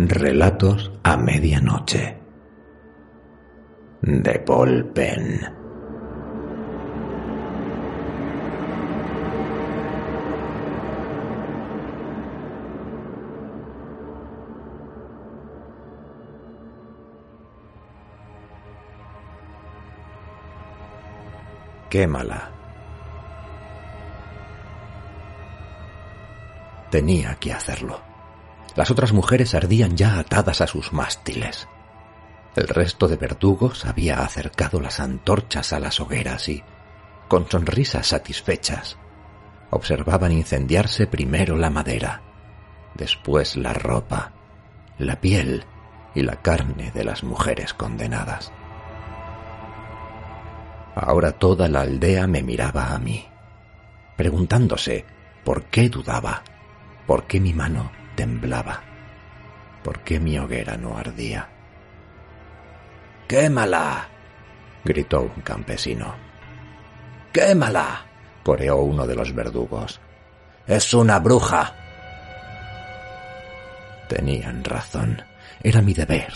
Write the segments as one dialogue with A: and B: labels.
A: Relatos a medianoche. De Paul. Quémala. Tenía que hacerlo. Las otras mujeres ardían ya atadas a sus mástiles. El resto de verdugos había acercado las antorchas a las hogueras y, con sonrisas satisfechas, observaban incendiarse primero la madera, después la ropa, la piel y la carne de las mujeres condenadas. Ahora toda la aldea me miraba a mí, preguntándose por qué dudaba, por qué mi mano temblaba. ¿Por qué mi hoguera no ardía? ¡Quémala! gritó un campesino. ¡Quémala! coreó uno de los verdugos. ¡Es una bruja! Tenían razón. Era mi deber.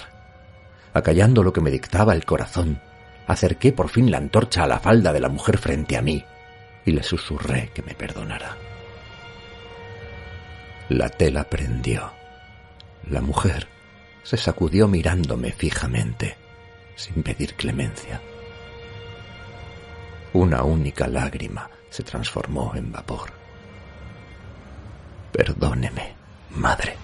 A: Acallando lo que me dictaba el corazón, acerqué por fin la antorcha a la falda de la mujer frente a mí y le susurré que me perdonara. La tela prendió. La mujer se sacudió mirándome fijamente, sin pedir clemencia. Una única lágrima se transformó en vapor. Perdóneme, madre.